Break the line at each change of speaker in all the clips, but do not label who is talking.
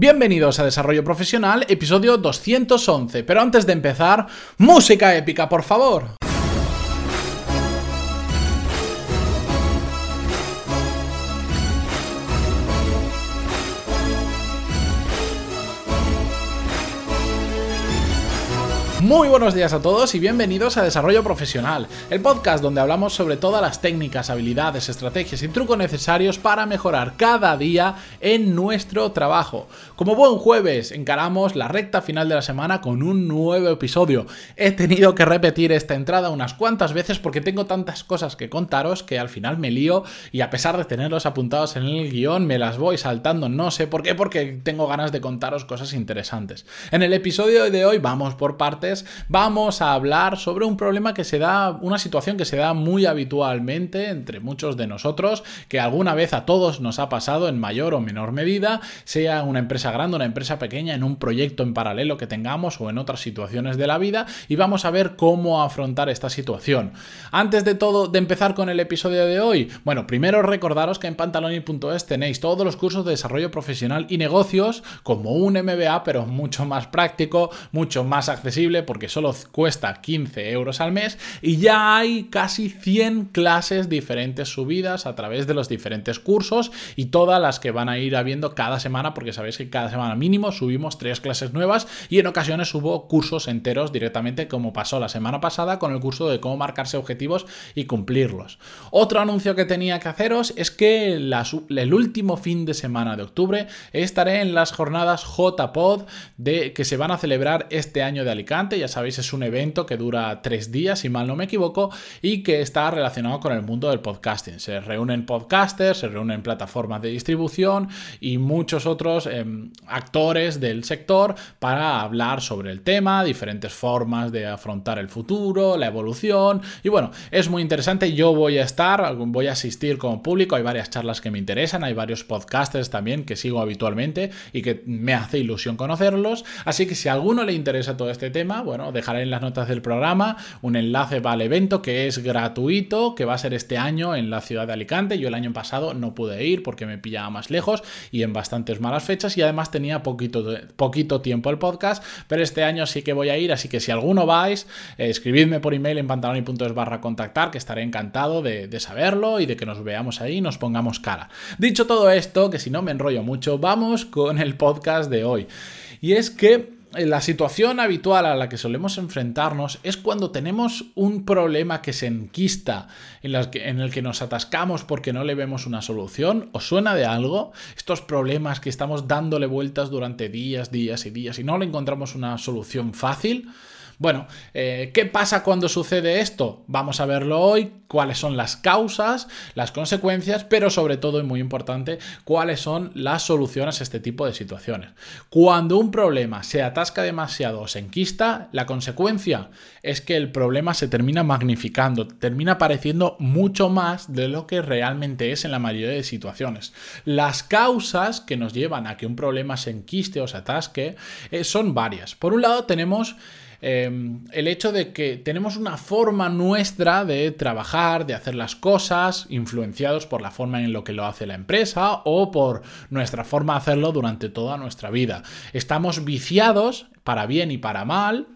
Bienvenidos a Desarrollo Profesional, episodio 211. Pero antes de empezar, música épica, por favor. Muy buenos días a todos y bienvenidos a Desarrollo Profesional, el podcast donde hablamos sobre todas las técnicas, habilidades, estrategias y trucos necesarios para mejorar cada día en nuestro trabajo. Como buen jueves, encaramos la recta final de la semana con un nuevo episodio. He tenido que repetir esta entrada unas cuantas veces porque tengo tantas cosas que contaros que al final me lío y a pesar de tenerlos apuntados en el guion me las voy saltando, no sé por qué, porque tengo ganas de contaros cosas interesantes. En el episodio de hoy vamos por partes vamos a hablar sobre un problema que se da, una situación que se da muy habitualmente entre muchos de nosotros, que alguna vez a todos nos ha pasado en mayor o menor medida, sea una empresa grande, una empresa pequeña, en un proyecto en paralelo que tengamos o en otras situaciones de la vida, y vamos a ver cómo afrontar esta situación. Antes de todo, de empezar con el episodio de hoy, bueno, primero recordaros que en pantaloni.es tenéis todos los cursos de desarrollo profesional y negocios, como un MBA, pero mucho más práctico, mucho más accesible porque solo cuesta 15 euros al mes y ya hay casi 100 clases diferentes subidas a través de los diferentes cursos y todas las que van a ir habiendo cada semana porque sabéis que cada semana mínimo subimos tres clases nuevas y en ocasiones subo cursos enteros directamente como pasó la semana pasada con el curso de cómo marcarse objetivos y cumplirlos. Otro anuncio que tenía que haceros es que el último fin de semana de octubre estaré en las jornadas JPod de, que se van a celebrar este año de Alicante ya sabéis, es un evento que dura tres días, si mal no me equivoco, y que está relacionado con el mundo del podcasting. Se reúnen podcasters, se reúnen plataformas de distribución y muchos otros em, actores del sector para hablar sobre el tema, diferentes formas de afrontar el futuro, la evolución, y bueno, es muy interesante. Yo voy a estar, voy a asistir como público, hay varias charlas que me interesan, hay varios podcasters también que sigo habitualmente y que me hace ilusión conocerlos, así que si a alguno le interesa todo este tema, bueno, dejaré en las notas del programa un enlace para el evento que es gratuito, que va a ser este año en la ciudad de Alicante. Yo el año pasado no pude ir porque me pillaba más lejos y en bastantes malas fechas y además tenía poquito, poquito tiempo el podcast, pero este año sí que voy a ir, así que si alguno vais, eh, escribidme por email en pantaloni.es barra contactar, que estaré encantado de, de saberlo y de que nos veamos ahí y nos pongamos cara. Dicho todo esto, que si no me enrollo mucho, vamos con el podcast de hoy. Y es que la situación habitual a la que solemos enfrentarnos es cuando tenemos un problema que se enquista, en, en, el que nos atascamos porque no le vemos una solución. ¿Os suena de algo? Estos problemas que estamos dándole vueltas durante días, días y días y no le encontramos una solución fácil. Bueno, eh, ¿qué pasa cuando sucede esto? Vamos a verlo hoy, cuáles son las causas, las consecuencias, pero sobre todo y muy importante, cuáles son las soluciones a este tipo de situaciones. Cuando un problema se atasca demasiado o se enquista, la consecuencia es que el problema se termina magnificando, termina pareciendo mucho más de lo que realmente es en la mayoría de situaciones. Las causas que nos llevan a que un problema se enquiste o se atasque eh, son varias. Por un lado tenemos Em, el hecho de que tenemos una forma nuestra de trabajar, de hacer las cosas, influenciados por la forma en lo que lo hace la empresa o por nuestra forma de hacerlo durante toda nuestra vida. Estamos viciados, para bien y para mal,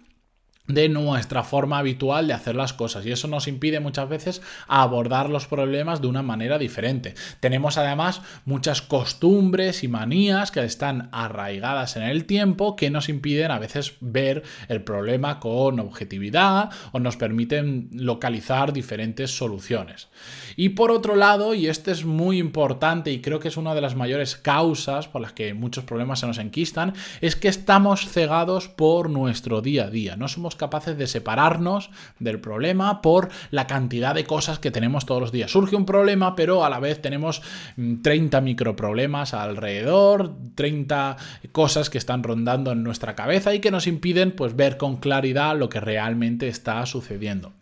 de nuestra forma habitual de hacer las cosas y eso nos impide muchas veces abordar los problemas de una manera diferente. Tenemos además muchas costumbres y manías que están arraigadas en el tiempo que nos impiden a veces ver el problema con objetividad o nos permiten localizar diferentes soluciones. Y por otro lado, y este es muy importante y creo que es una de las mayores causas por las que muchos problemas se nos enquistan, es que estamos cegados por nuestro día a día. No somos capaces de separarnos del problema por la cantidad de cosas que tenemos todos los días. Surge un problema, pero a la vez tenemos 30 mm, microproblemas alrededor, 30 cosas que están rondando en nuestra cabeza y que nos impiden pues ver con claridad lo que realmente está sucediendo.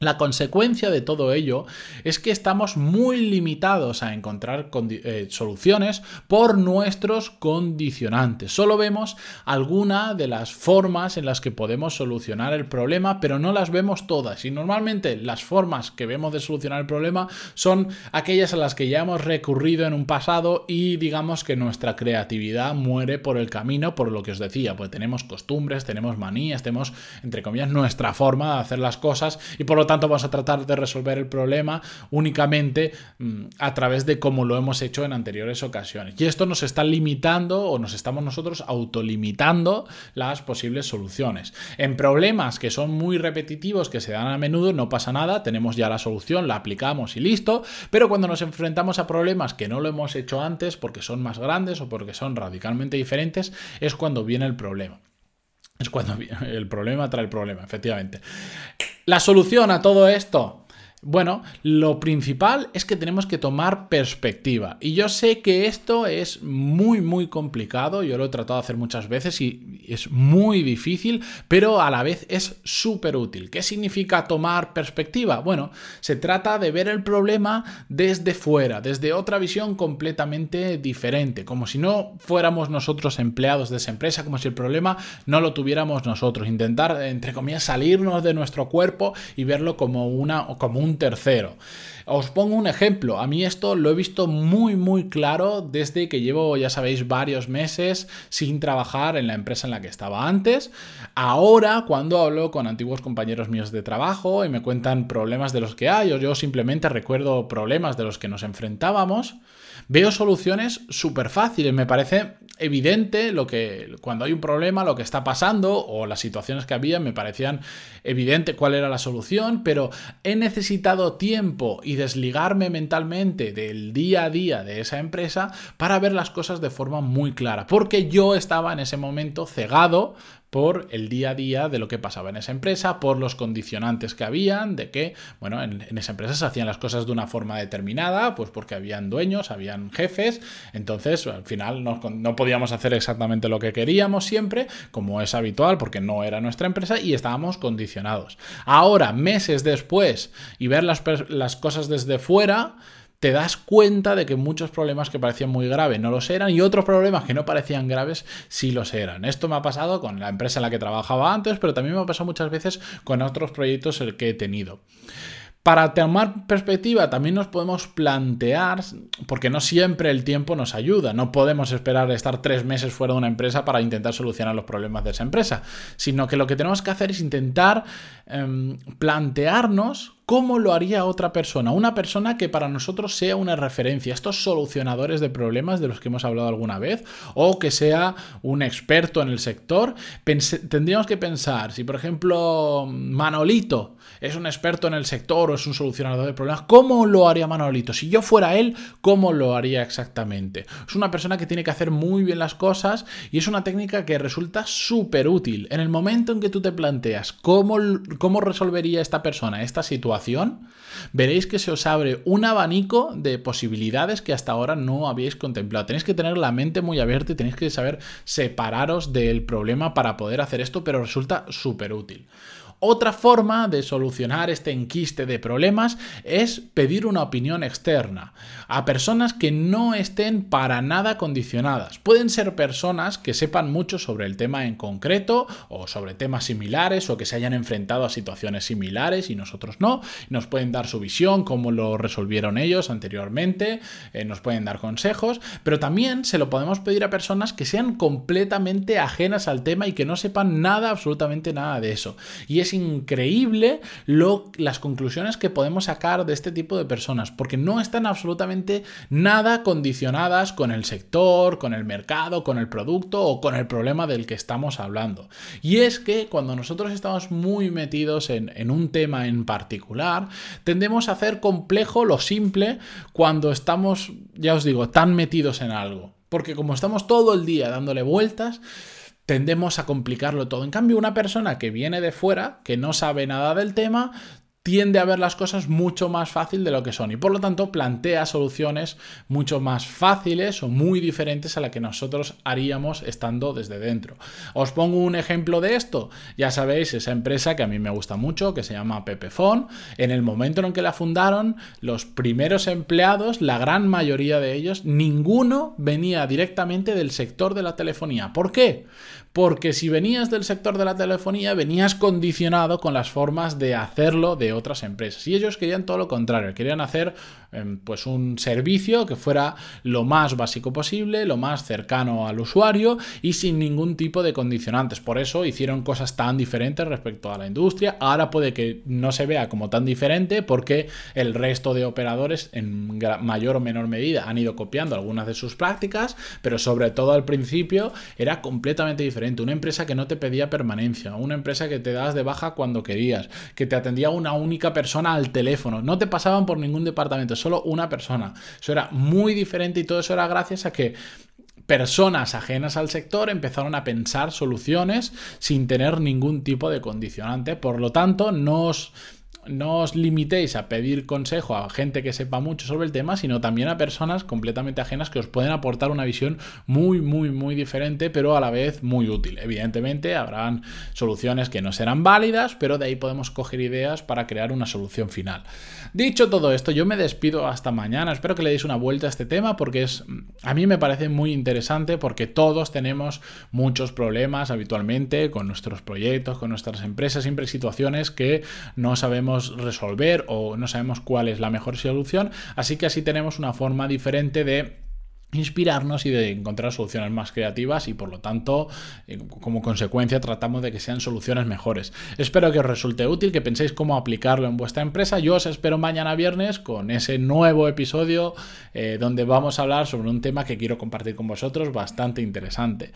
La consecuencia de todo ello es que estamos muy limitados a encontrar eh, soluciones por nuestros condicionantes. Solo vemos alguna de las formas en las que podemos solucionar el problema, pero no las vemos todas. Y normalmente las formas que vemos de solucionar el problema son aquellas a las que ya hemos recurrido en un pasado y digamos que nuestra creatividad muere por el camino, por lo que os decía, pues tenemos costumbres, tenemos manías, tenemos, entre comillas, nuestra forma de hacer las cosas y por lo tanto vamos a tratar de resolver el problema únicamente mm, a través de cómo lo hemos hecho en anteriores ocasiones. Y esto nos está limitando o nos estamos nosotros autolimitando las posibles soluciones. En problemas que son muy repetitivos, que se dan a menudo, no pasa nada, tenemos ya la solución, la aplicamos y listo, pero cuando nos enfrentamos a problemas que no lo hemos hecho antes porque son más grandes o porque son radicalmente diferentes, es cuando viene el problema. Es cuando el problema trae el problema, efectivamente. La solución a todo esto bueno, lo principal es que tenemos que tomar perspectiva. Y yo sé que esto es muy, muy complicado. Yo lo he tratado de hacer muchas veces y es muy difícil, pero a la vez es súper útil. ¿Qué significa tomar perspectiva? Bueno, se trata de ver el problema desde fuera, desde otra visión completamente diferente, como si no fuéramos nosotros empleados de esa empresa, como si el problema no lo tuviéramos nosotros. Intentar, entre comillas, salirnos de nuestro cuerpo y verlo como, una, como un tercero. Os pongo un ejemplo, a mí esto lo he visto muy muy claro desde que llevo, ya sabéis, varios meses sin trabajar en la empresa en la que estaba antes. Ahora, cuando hablo con antiguos compañeros míos de trabajo y me cuentan problemas de los que hay, o yo simplemente recuerdo problemas de los que nos enfrentábamos, veo soluciones súper fáciles. Me parece evidente lo que cuando hay un problema, lo que está pasando o las situaciones que había, me parecían evidente cuál era la solución, pero he necesitado tiempo y desligarme mentalmente del día a día de esa empresa para ver las cosas de forma muy clara, porque yo estaba en ese momento cegado por el día a día de lo que pasaba en esa empresa, por los condicionantes que habían, de que, bueno, en, esa empresa se hacían las cosas de una forma determinada, pues porque habían dueños, habían jefes, entonces al final no, podíamos hacer exactamente lo que queríamos siempre, como es habitual, porque no era nuestra empresa y estábamos condicionados. Ahora, meses después, y ver las cosas desde fuera, te das cuenta de que muchos problemas que parecían muy graves no los eran y otros problemas que no parecían graves sí los eran. Esto me ha pasado con la empresa en la que trabajaba antes, pero también me ha pasado muchas veces con otros proyectos que he tenido. Para tomar perspectiva también nos podemos plantear, porque no siempre el tiempo nos ayuda, no podemos esperar estar tres meses fuera de una empresa para intentar solucionar los problemas de esa empresa, sino que lo que tenemos que hacer es intentar em, plantearnos ¿Cómo lo haría otra persona? Una persona que para nosotros sea una referencia, estos solucionadores de problemas de los que hemos hablado alguna vez, o que sea un experto en el sector. tendríamos que pensar, si por ejemplo Manolito es un experto en el sector o es un solucionador de problemas, ¿cómo lo haría Manolito? Si yo fuera él, ¿cómo lo haría exactamente? Es una persona que tiene que hacer muy bien las cosas y es una técnica que resulta súper útil. En el momento en que tú te planteas cómo, cómo resolvería esta persona esta situación, veréis que se os abre un abanico de posibilidades que hasta ahora no habíais contemplado. Tenéis que tener la mente muy abierta y tenéis que saber separaros del problema para poder hacer esto, pero resulta súper útil. Otra forma de solucionar este enquiste de problemas es pedir una opinión externa a personas que no estén para nada condicionadas. Pueden ser personas que sepan mucho sobre el tema en concreto o sobre temas similares o que se hayan enfrentado a situaciones similares y nosotros no. Nos pueden dar su visión, cómo lo resolvieron ellos anteriormente, eh, nos pueden dar consejos, pero también se lo podemos pedir a personas que sean completamente ajenas al tema y que no sepan nada, absolutamente nada de eso. Y es increíble lo, las conclusiones que podemos sacar de este tipo de personas, porque no están absolutamente nada condicionadas con el sector, con el mercado, con el producto o con el problema del que estamos hablando. Y es que cuando nosotros estamos muy metidos en, en un tema en particular, tendemos a hacer complejo lo simple cuando estamos, ya os digo, tan metidos en algo. Porque como estamos todo el día dándole vueltas, tendemos a complicarlo todo. En cambio, una persona que viene de fuera, que no sabe nada del tema, tiende a ver las cosas mucho más fácil de lo que son y por lo tanto plantea soluciones mucho más fáciles o muy diferentes a la que nosotros haríamos estando desde dentro. Os pongo un ejemplo de esto. Ya sabéis, esa empresa que a mí me gusta mucho, que se llama Pepefon, en el momento en que la fundaron, los primeros empleados, la gran mayoría de ellos, ninguno venía directamente del sector de la telefonía. ¿Por qué? Porque si venías del sector de la telefonía venías condicionado con las formas de hacerlo de otras empresas. Y ellos querían todo lo contrario, querían hacer pues un servicio que fuera lo más básico posible, lo más cercano al usuario y sin ningún tipo de condicionantes. Por eso hicieron cosas tan diferentes respecto a la industria. Ahora puede que no se vea como tan diferente porque el resto de operadores en mayor o menor medida han ido copiando algunas de sus prácticas, pero sobre todo al principio era completamente diferente una empresa que no te pedía permanencia, una empresa que te das de baja cuando querías, que te atendía una única persona al teléfono, no te pasaban por ningún departamento, solo una persona. Eso era muy diferente y todo eso era gracias a que personas ajenas al sector empezaron a pensar soluciones sin tener ningún tipo de condicionante. Por lo tanto, no os no os limitéis a pedir consejo a gente que sepa mucho sobre el tema, sino también a personas completamente ajenas que os pueden aportar una visión muy, muy, muy diferente, pero a la vez muy útil. Evidentemente, habrán soluciones que no serán válidas, pero de ahí podemos coger ideas para crear una solución final. Dicho todo esto, yo me despido hasta mañana. Espero que le deis una vuelta a este tema porque es a mí me parece muy interesante porque todos tenemos muchos problemas habitualmente con nuestros proyectos, con nuestras empresas, siempre situaciones que no sabemos resolver o no sabemos cuál es la mejor solución, así que así tenemos una forma diferente de inspirarnos y de encontrar soluciones más creativas y por lo tanto eh, como consecuencia tratamos de que sean soluciones mejores. Espero que os resulte útil, que penséis cómo aplicarlo en vuestra empresa. Yo os espero mañana viernes con ese nuevo episodio eh, donde vamos a hablar sobre un tema que quiero compartir con vosotros bastante interesante.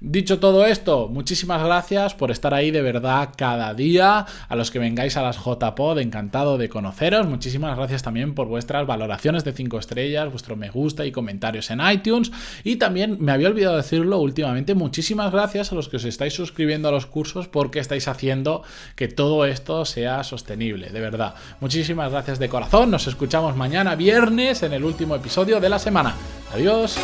Dicho todo esto, muchísimas gracias por estar ahí de verdad cada día. A los que vengáis a las JPod, encantado de conoceros. Muchísimas gracias también por vuestras valoraciones de 5 estrellas, vuestro me gusta y comentarios en iTunes. Y también me había olvidado decirlo últimamente, muchísimas gracias a los que os estáis suscribiendo a los cursos porque estáis haciendo que todo esto sea sostenible, de verdad. Muchísimas gracias de corazón, nos escuchamos mañana viernes en el último episodio de la semana. Adiós.